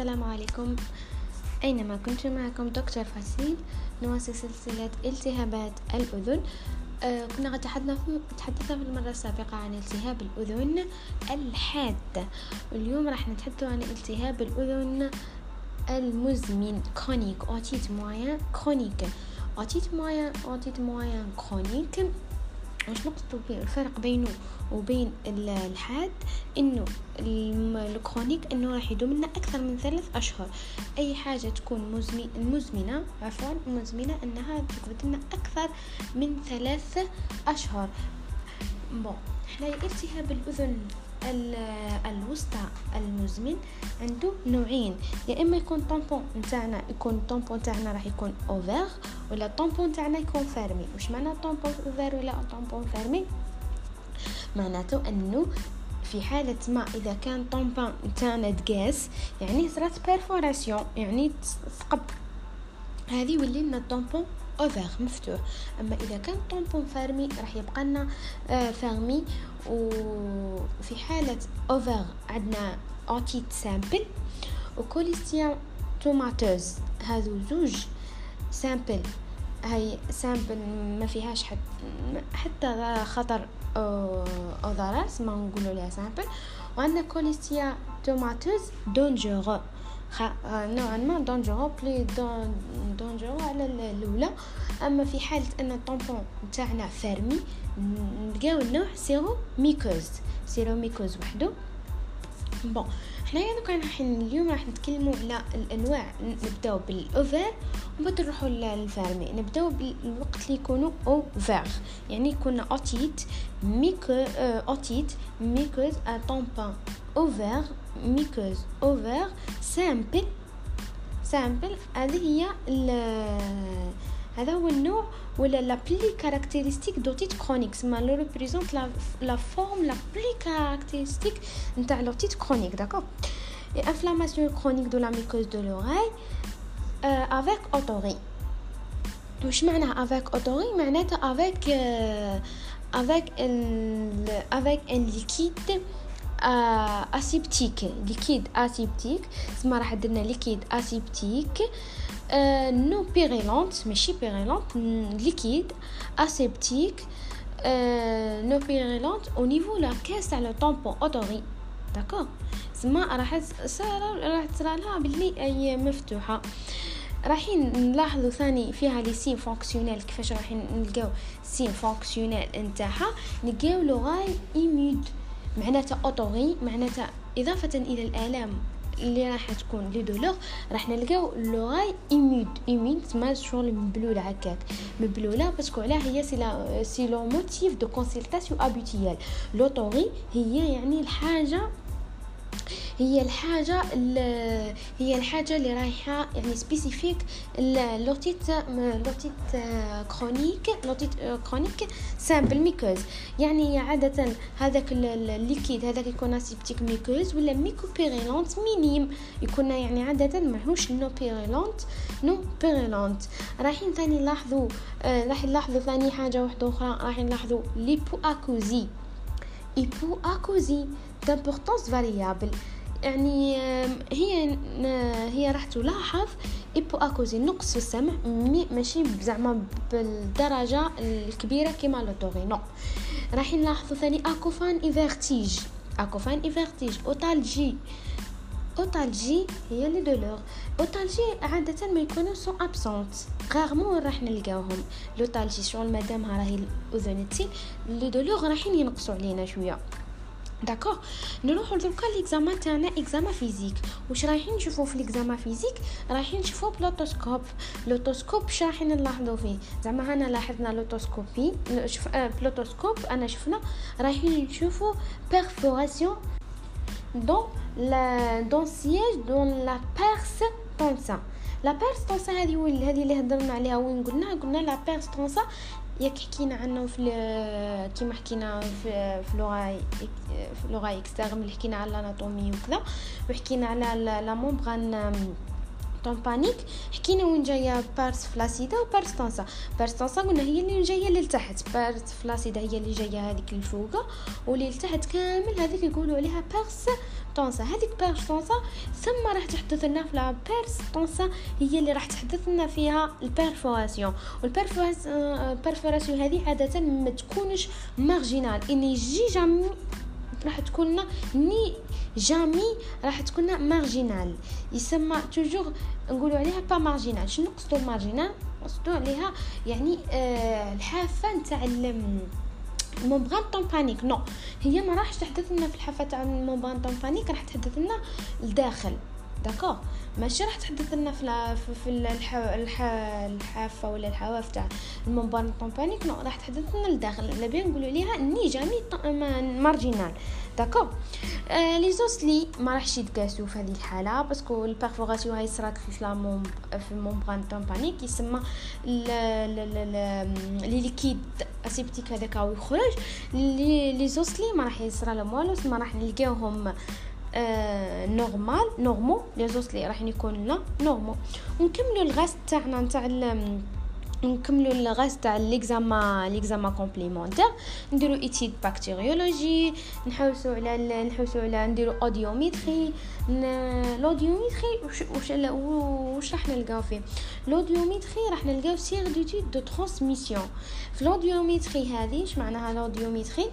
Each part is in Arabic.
السلام عليكم. أينما كنت معكم دكتور فاسيل نواصل سلسلة التهابات الأذن. آه كنا قد تحدثنا في المرة السابقة عن التهاب الأذن الحاد. واليوم راح نتحدث عن التهاب الأذن المزمن chronique otite moyenne chronique otite moyenne otite moyenne chronique واش نقصد الفرق بينه وبين الحاد؟ انه ال chronique انه راح يدوم لنا أكثر من ثلاث أشهر. أي حاجة تكون مزمنة عفوا مزمنة إنها تقعد لنا أكثر من ثلاث أشهر. bon إحنا التهاب الأذن الوسطى المزمن عنده نوعين. يا إما يكون tympan نتاعنا يكون ال tympan تاعنا راح يكون ouvert ولا ال tympan تاعنا يكون fermé واش معنى tympan ouvert ولا tympan fermé معناته أنه في حالة ما إذا كان tympan نتاعنا تقاس يعني صرات perforation يعني ثقب هذه يولي لنا ouvert مفتوح. أما إذا كان tympan fermé راح يبقى لنا آه fermé. وفي حالة ouvert عندنا otite simple و cholestéatomateuse هذو زوج simple هاي simple ما فيهاش حتى حتى خطر أو ضرر ما نقولوا لها simple وعندنا cholestéatomateuse dangereux نوعا ما dangereux plus dangereux على الأولى. أما في حالة أن ال tympan تاعنا fermé نلقاو النوع séro-muqueuse séro-muqueuse وحده. bon حنايا دوكا راح اليوم راح نتكلموا على الأنواع. نبداو بال ouvert وبعد نروحوا لل fermé نبداو بالوقت اللي يكونوا ouvert يعني يكون otite muco otite muqueuse à tympan ouvert muqueuse ouvert simple simple هذه هي هذا هو النوع ولا la plus caractéristique d'otite chronique سما elle représente la forme la plus caractéristique نتاع l'otite chronique d'accord inflammation chronique de la muqueuse de l'oreille avec otorrhée واش معناها avec otorrhée معناتها avec avec avec un liquide aseptique liquide aseptique تسمى راح درنا liquide aseptique non purulente ماشي purulente liquide aseptique non purulente au niveau la caisse تاع le tympan otorrhée d'accord تسمى راح راح تصرى لها باللي اي مفتوحة. رايحين نلاحظوا ثاني فيها les signes fonctionnels كيفاش راح نلقاو signes fonctionnels نتاعها. نلقاو l'oreille humide معناتها otorrhée معناتها إضافة إلى الآلام اللي راح تكون les douleurs راح نلقاو l'oreille humide humide تسمى شغل مبلولة هكاك. مبلولة parce que علاه هي c'est la c'est le motif de consultation habituel l'otorrhée هي يعني الحاجة هي الحاجة هي الحاجة اللي رايحة يعني spécifique l'otite l'otite chronique l'otite chronique simple muqueuse يعني عادة هذاك ال liquide هذاك يكون aseptique muqueuse ولا muco-purulente minime يكون يعني عادة ماهوش non purulente non purulente رايحين ثاني نلاحظوا راح نلاحظوا ثاني حاجة واحدة أخرى. راح نلاحظوا l'hypoacousie hypoacousie d'importance variable. يعني هي هي راح تلاحظ hypoacousie نقص في السمع ماشي زعما بالدرجة الكبيرة كيما l'otorrhée non راح نلاحظوا ثاني acouphènes et vertiges acouphènes et vertiges otalgie. otalgie هي les douleurs otalgie عادة ما يكونوا soit absentes rarement راح نلقاوهم. l'otalgie شغل مادامها راهي الأذن تسيل les douleurs رايحين ينقصوا علينا شوية. d'accord نروحو دركا l'examen تاعنا examen physique واش رايحين نشوفو في l'examen physique رايحين نشوفو ب l'otoscope l'otoscope واش رايحين نلاحظو فيه زعما هنا لاحظنا l'otoscopie شوف ب l'otoscope انا شفنا رايحين نشوفو perforation dans la dont siège dans la pars tensa la pars tensa هذه هذه اللي هضرنا عليها وين قلنا قلنا la pars tensa ياك حكينا عنه في كيما حكينا في في لغة في لغة اللي حكينا على ال anatomie وكذا وحكينا على la membrane tympanique حكينا وين جاية pars flaccida و pars tensa pars tensa قلنا هي اللي جاية للتحت pars flaccida هي اللي جاية هذيك الفوقه واللي لتحت كامل هذيك يقولوا عليها pars tensa هذيك pars tensa ثم راح تحدث لنا في pars tensa هي اللي راح تحدث لنا فيها ال perforation وال perforation هذه عاده ما تكونش marginale elle n'est jamais راح تكون n'est jamais راح تكون marginale يسمى toujours نقولوا عليها pas marginale شنو قصدو marginale قصدو عليها يعني آه الحافة نتاع ال membrane tympanique non هي ما راحش تحدث لنا في الحافة تاع ال membrane tympanique راح تحدث لنا لداخل. d'accord ماشي راح تحدث لنا في في الحافة ولا الحواف تاع ال membrane tympanique non راح تحدث لنا لداخل. على بين نقولوا ليها n'est jamais marginale. d'accord آه les osselets ما راحش يتقاسوا في هذه الحالة parce que ال perforation هاي صرات في la في ال membrane tympanique يسمى les liquide aseptique هذاك يخرج les les osselets ما راح يصرى لهم والو ما راح نلقاوهم آه normal normaux les osselets راح يكون لنا normaux ونكملوا الغاز تاعنا نتاع نكملوا الغاز تاع l'examen l'examen complémentaire نديرو étude bactériologique نحوسو على نحوسو على نديرو audiométrie l'audiométrie واش واش راح نلقاو فيه؟ l'audiométrie راح نلقاو surdité de transmission في l'audiométrie هذه اش معناها l'audiométrie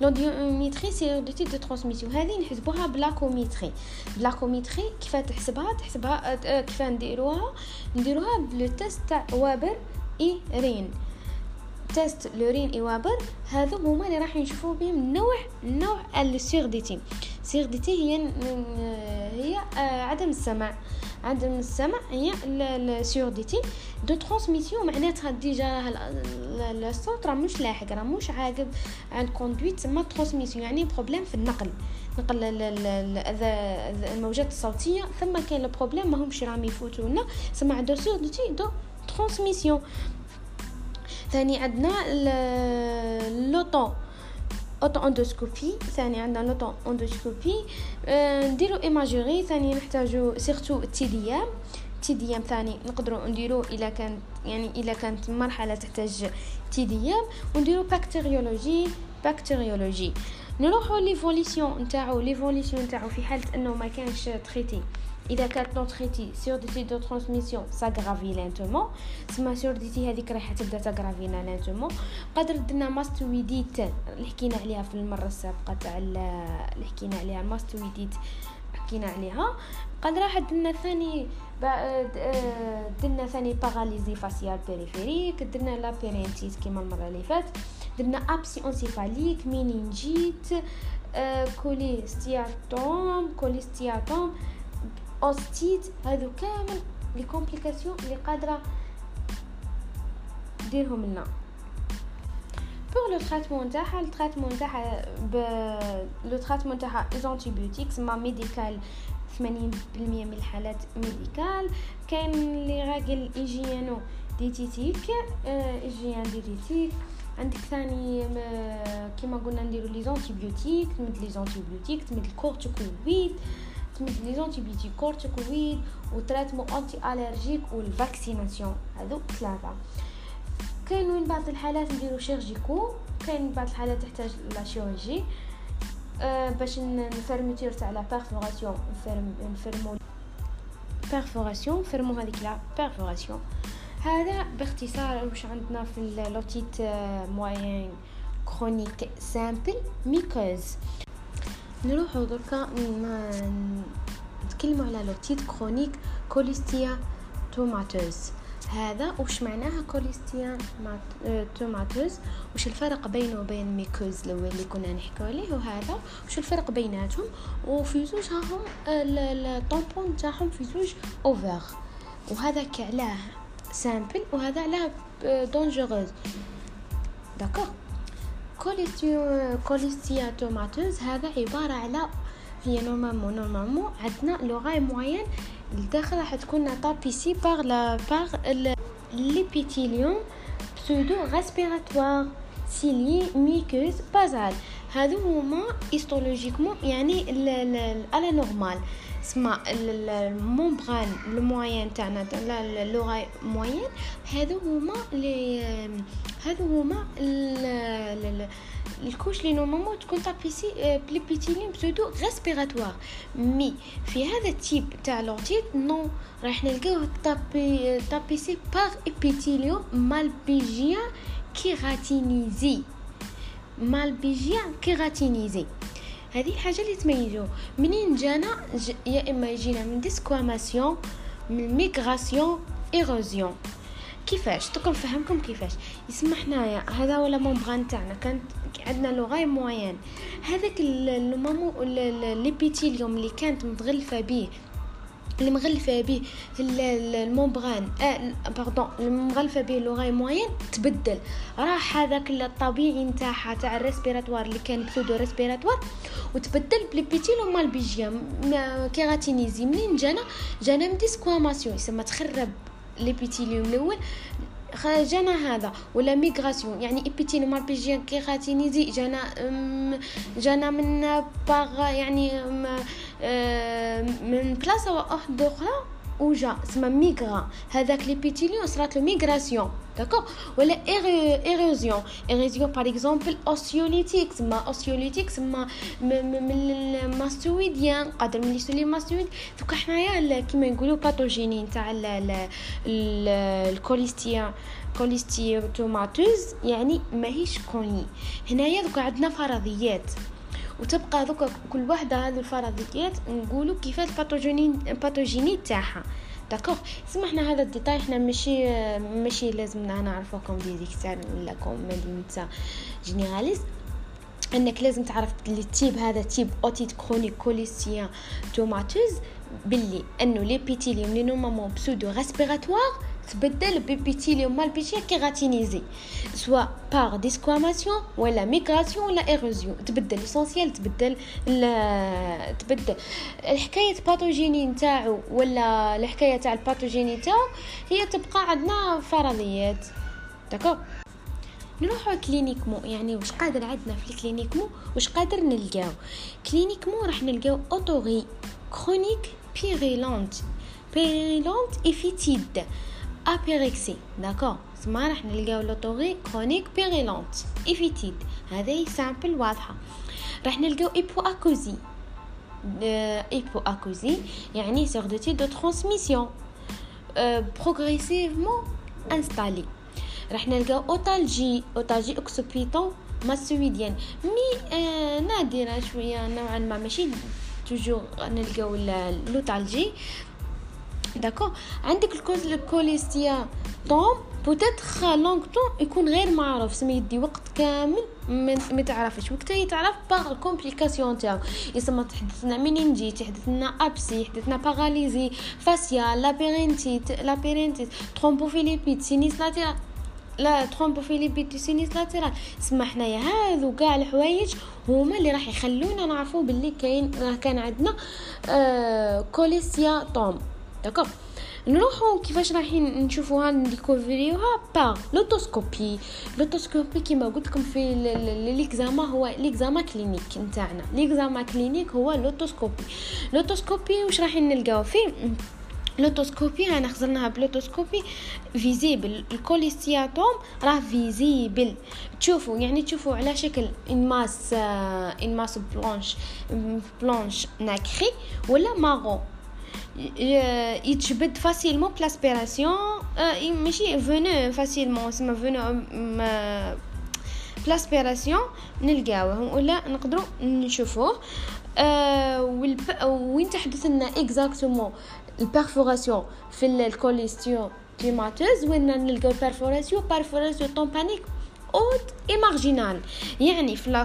l'audiométrie c'est de type de transmission هذه نحسبوها ب l'acoumétrie ب l'acoumétrie كيف تحسبها تحسبها كيف نديروها نديروها ب le test تاع Weber et Rinne test le Rinne et Weber هذو هما اللي راح نشوفوا بهم نوع نوع ال surdité surdité هي هي عدم السمع عدم السمع هي ال surdité de transmission معناتها déjà الصوت راه مش لاحق راه مش عاقب عند conduite تسمى transmission يعني problème في النقل. نقل الموجات الصوتية. ثم كاين ال problème ماهمش راهم يفوتوا لنا سمع de surdité de transmission ثاني عندنا l'oto oto-endoscopie ثاني عندنا l'oto-endoscopie نديرو imagerie ثاني نحتاجو surtout TDM TDM ثاني نقدروا نديرو إلا كانت يعني إلا كانت مرحلة تحتاج TDM ونديرو bactériologie bactériologie نروحو l'évolution نتاعو l'évolution نتاعو في حالة أنه ما كانش traitée إذا كانت non traitée surdité de transmission s'aggrave lentement تسمى surdité هذيك راح تبدا t'aggrave lentement قدر درنا mastoïdite اللي حكينا عليها في المرة السابقة تاع اللي حكينا عليها ال mastoïdite حكينا عليها. قد راح درنا ثاني درنا ثاني paralysie faciale périphérique درنا labyrinthite كيما المرة اللي فات درنا abcès encéphalique méningite cholestéatome cholestéatome ostéite. هادو كامل les complications اللي قادرة ديرهم لنا. pour le traitement نتاعها ال traitement نتاعها ب le traitement نتاعها antibiotiques ما médical 80% من الحالات médical كاين les règles hygiéno-diététiques hygiéno-diététiques عندك ثاني كيما قلنا نديرو les antibiotiques تمد les antibiotiques تمد ال corticoïdes تمد les antibiotiques corticoïdes و traitement anti-allergique وال vaccination هذو ثلاثة كاين وين بعض الحالات نديرو chirurgical كاين بعض الحالات تحتاج la chirurgie أه باش نفرم fermeture تاع la perforation نفرمو perforation نفرمو هذيك la perforation هذا باختصار واش عندنا في l'otite moyenne chronique simple muqueuse نروحو دركا نتكلموا على l'otite chronique cholestéatomateuse. هذا وش معناها cholestéatomateuse؟ وش الفرق بينه وبين muqueuse الأول اللي كنا نحكوا عليه وهذا؟ وش الفرق بيناتهم؟ وفي زوج هاهم ال tympans تاعهم في زوج ouverts. وهذا كعلاه simple وهذا علاه dangereuse d'accord cholestéatomateuse هذا عبارة على هي normalement normalement عندنا l'oreille moyenne الداخل راح تكون tapissée par la par l'épithélium pseudo respiratoire cilié muqueuse basale هادو هما histologiquement يعني على normale سما ال membrane ال moyenne تاعنا تاع l'oreille moyenne هادو هما لي هادو هما ال couches لي normalement تكون tapissée ب l'épithélium pseudo respiratoire mais في هذا ال type تاع l'otite nous راح نلقاوه tapi tapissée par épithélium malpighien kératinisé malpighien kératinisé هذه الحاجة اللي تميزو. منين جانا؟ ج... يا إما يجينا من desquamation من migration érosion كيفاش؟ تكون نفهمكم كيفاش؟ يسمى حنايا هذا هو la membrane تاعنا كانت عندنا l'oreille moyenne. هذاك ال même l'épithélium اللي كانت متغلفة به اللي مغلفة به ال membrane آه pardon المغلفه به l'oreille moyenne تبدل. راح هذاك الطبيعي نتاعها تاع ال respiratoire اللي كان pseudo respiratoire وتبدل ب l'épithélium malpighien kératinisé. منين جانا؟ جانا من desquamation يسمى تخرب. l'épithélium الأول. جانا هذا ولا migration. يعني épithélium malpighien kératinisé جانا جانا من par يعني من بلاصة واحدة أخرى. وجا سما migra هذاك l'épithélium صرات له migration d'accord ولا érosion érosion par exemple ostéolytique سما ostéolytique سما من ال mastoïdienne قادر من les mastoïdes دوكا حنايا كيما نقولوا pathogénie تاع ال cholestéa cholestéatomateuse يعني ماهيش connue هنايا دوكا عندنا فرضيات وتبقى دوكا كل وحدة هذه الفرضيات نقولوا ال pathogénie ال pathogénie تاعها. d'accord سمحنا هذا ال détail حنا ماشي ماشي لازمنا نعرفوكم des exacts ولا comme généraliste. إنك لازم تعرف اللي type هذا type otite chronique cholestéatomateuse باللي إنه l'épithélium اللي normalement pseudo-respiratoire تبدل ب épithélium malpighien kératinisé soit par desquamation ولا migration ولا érosion تبدل l'essentiel تبدل تبدل. الحكاية pathogénie نتاعو ولا الحكاية تاع ال pathogénie تاعو هي تبقى عندنا فرضيات. d'accord نروحو cliniquement يعني واش قادر عندنا في ال cliniquement واش قادر نلقاو. cliniquement راح نلقاو otorrhée chronique purulente purulente et fétide apyrexie d'accord سما راح نلقاو l'otorrhée chronique purulente et fétide هذه simple واضحه راح نلقاو hypoacousie hypoacousie يعني surdité type de transmission progressivement installée راح نلقاو otalgie otalgie occipito-mastoïdienne mais نادرة شوية نوعا ما ماشي toujours نلقاو l'otalgie d'accord عندك ال cause ال cholestéatome peut être longtemps يكون غير معروف. سمي يدي وقت كامل ما تعرفش. وقتها يتعرف par ال complications تاعو يسمى تحدثنا méningite تحدثنا abcès تحدثنا paralysie faciale labyrinthite labyrinthite thrombophlébite sinus latéral la thrombophlébite sinus latéral سما حنايا هذو كاع الحوايج هما اللي راح يخلونا نعرفوا باللي كاين كان عندنا آه cholestéatome. d'accord نروحو كيفاش رايحين نشوفوها نديكوفريوها par l'otoscopie l'otoscopie كيما قلت لكم في l'examen هو l'examen clinique نتاعنا l'examen clinique هو l'otoscopie l'otoscopie واش رايحين نلقاو فيه l'otoscopie أنا خزرناها ب l'otoscopie visible ال cholestéatome راه visible تشوفوا يعني تشوفوا على شكل une masse une masse blanche blanche nacrée ولا marron يتجبد facilement ب l'aspiration ماشي فونو facilement سما فونو ب l'aspiration نلقاوه ولا نقدروا نشوفوه وين تحدث لنا exactement ال perforation في ال cholestéatomateuse وين نلقاو ال perforation perforation tympanique haute et marginale يعني في la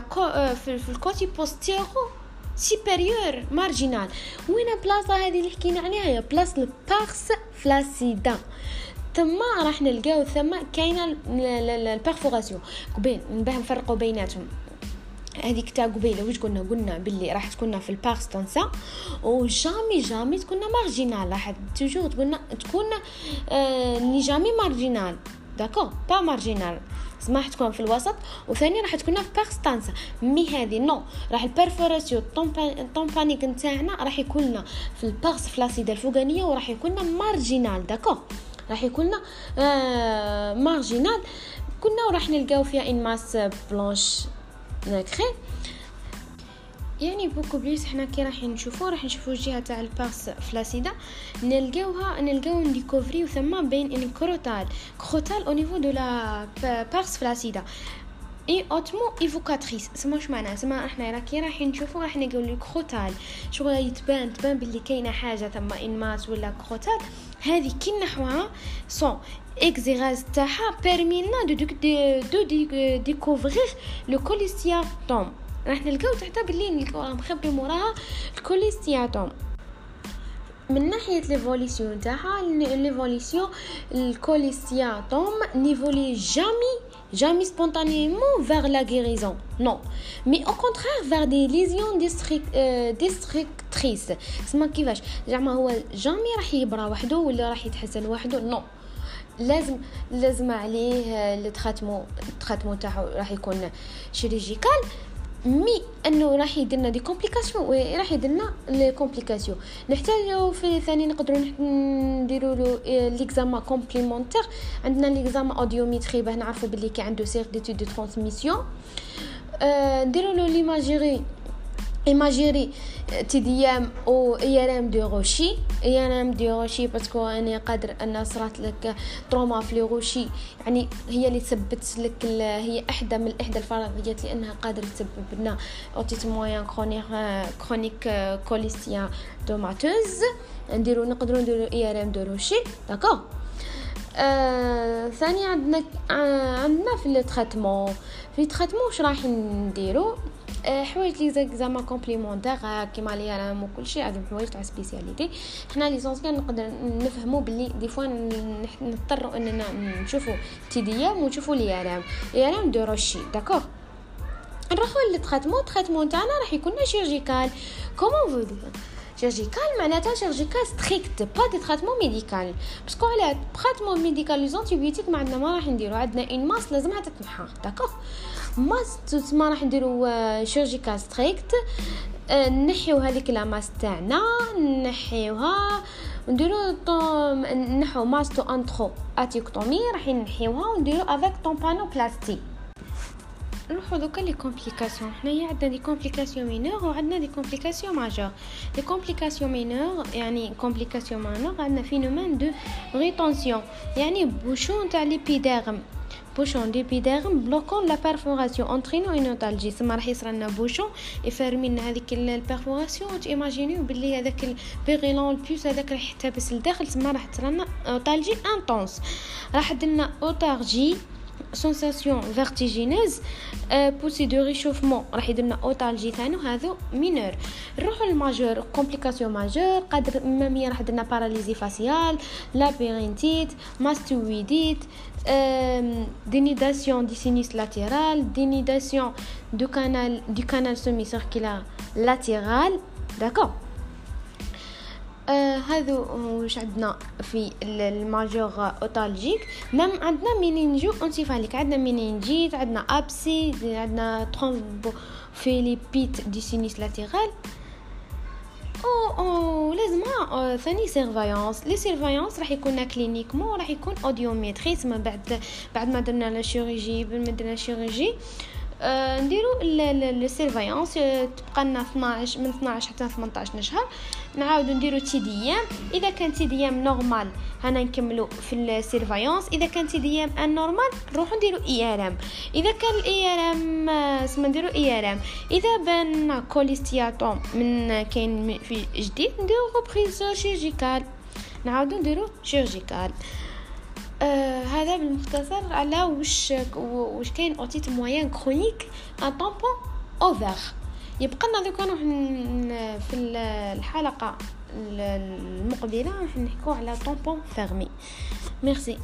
في ال côté postéro-supérieur marginale وين بلاصة هذه اللي حكينا عليها هي بلاصة ال pars flaccida ثم راح نلقاو ثم كاينة ال perforation قبيل نباه نفرقوا بيناتهم هذيك تاع قبيله واش قلنا قلنا باللي راح تكون في ال pars tensa و jamais jamais تكون marginale راح toujours تكون تكون آه jamais marginale d'accord pas marginale سما راح تكون في الوسط وثاني راح تكون في pars tensa mais هذه non راح ال perforation tympanique نتاعنا راح يكون في ال pars flaccida الفوقانية وراح يكون marginale d'accord راح يكون آه marginale كنا وراح نلقاو فيها une masse blanche nacrée. يعني beaucoup plus حنا كي راح نشوفو راح نشوفو الجهة تاع ال pars flaccida. نلقاوها نلقاو نديكوفريو ثم بين une croûtelle. croûtelle au niveau de la pars flaccida est hautement évocatrice سما واش معناها سما إحنا راه كي راح نشوفو راح نقول لك croûtelle. شغل يتبان تبان باللي كاينة حاجة ثم une masse ولا croûtelle. هذه كي نحوها son exérèse تاعها permet de de découvrir le cholestéatome راح نلقاو تحتها باللي نلقاو مخبي موراها ال cholestéatome من ناحية l'évolution تاعها l'évolution ال cholestéatome n'évolue jamais jamais spontanément vers la guérison. Non. Mais au contraire vers des lésions destructrices. اسمع كيفاش زعما هو jamais راح يبرى وحده ولا راح يتحسن وحده non لازم لازم عليه ال traitement ال traitement تاعو راح يكون chirurgical mais أنه راح يدير des complications راح يدير لنا les complications نحتاجو في ثاني نقدروا نديروا له l'examen complémentaire عندنا l'examen audiométrie باه نعرفوا باللي كي عنده surdité de transmission نديروا له l'imagerie imagerie TDM ou IRM du rocher IRM du rocher parce que أنا قادر ان صرات لك trauma في rocher يعني هي اللي تثبت لك هي احدى من احدى الفرضيات لانها قادره تسبب لنا otite moyenne chronique chronique cholestéatomateuse نديرو نديرو IRM du rocher d'accord آه ثاني عندنا عندنا في ال traitement في ال traitement واش راح نديرو حوايج لي زعما complémentaires كيما l'IRM وكل شيء عندهم حوايج تاع spécialité. حنا l'essentiel نقدر نفهموا باللي des fois نضطروا إننا نشوفوا TDM ونشوفوا l'IRM l'IRM du rocher d'accord؟ نروحوا لل traitement ال traitement تاعنا راح يكون chirurgical comme il faut chirurgical معناتها chirurgical strict pas de traitement médical parce que على traitement médical les antibiotiques ما عندنا ما راح نديرو عندنا une masse لازمها تتنحى d'accord masse تسمى راح نديرو chirurgical strict نحيو هذيك la masse تاعنا نحيوها نديرو نحو masto-antro-atticotomie راح نحيوها ونديرو avec tympanoplastie نروحو دوكا les complications. حنايا عندنا des complications mineures وعندنا des complications majeures. les complications mineures يعني complications majeures عندنا phénomène de rétention يعني bouchon تاع l'épiderme bouchon l'épiderme bloquant la perforation entraînant une otalgie سما راح يصرى لنا bouchon يفرمي لنا هذيك ال perforation t'imagines بلي هذاك ال purulent ال pus هذاك راح يحتبس لداخل. سما راح تصرى لنا otalgie intense راح دلنا otalgie sensation vertigineuse poussée de réchauffement راح يدير otalgie ثاني وهذو mineures نروحو لل majeures complications majeures قادر même راح درنا paralysie faciale labyrinthite mastoïdite dénudation du sinus latéral, dénudation du canal, du canal semi-circulaire latéral, d'accord? آه هذا واش عندنا في ال majeures otologiques. نعم عندنا méningo-encéphalique عندنا méningite عندنا abcès عندنا thrombo phlébite du sinus latéral. أو أو لازم ثاني surveillance les surveillances راح يكون cliniquement راح يكون audiométrie تسمى بعد بعد ما درنا la chirurgie بعد ما درنا chirurgie آه نديرو ال surveillance تبقى لنا 12 من 12 حتى 18 شهر. نعاودو نديرو TDM إذا كان TDM normal هنا نكملو في ال surveillance إذا كان TDM anormal نروحو نديرو IRM. إذا كان ال IRM اسمها نديرو IRM. إذا بان cholestéatome من كاين في جديد نديرو reprise chirurgicale نعاودو نديرو chirurgicale آه هذا بالمختصر على وش وش كاين otite moyenne chronique un tympan ouvert يبقى لنا دوكا في الحلقة المقبلة راح نحكوا على tympan fermé. ميرسي.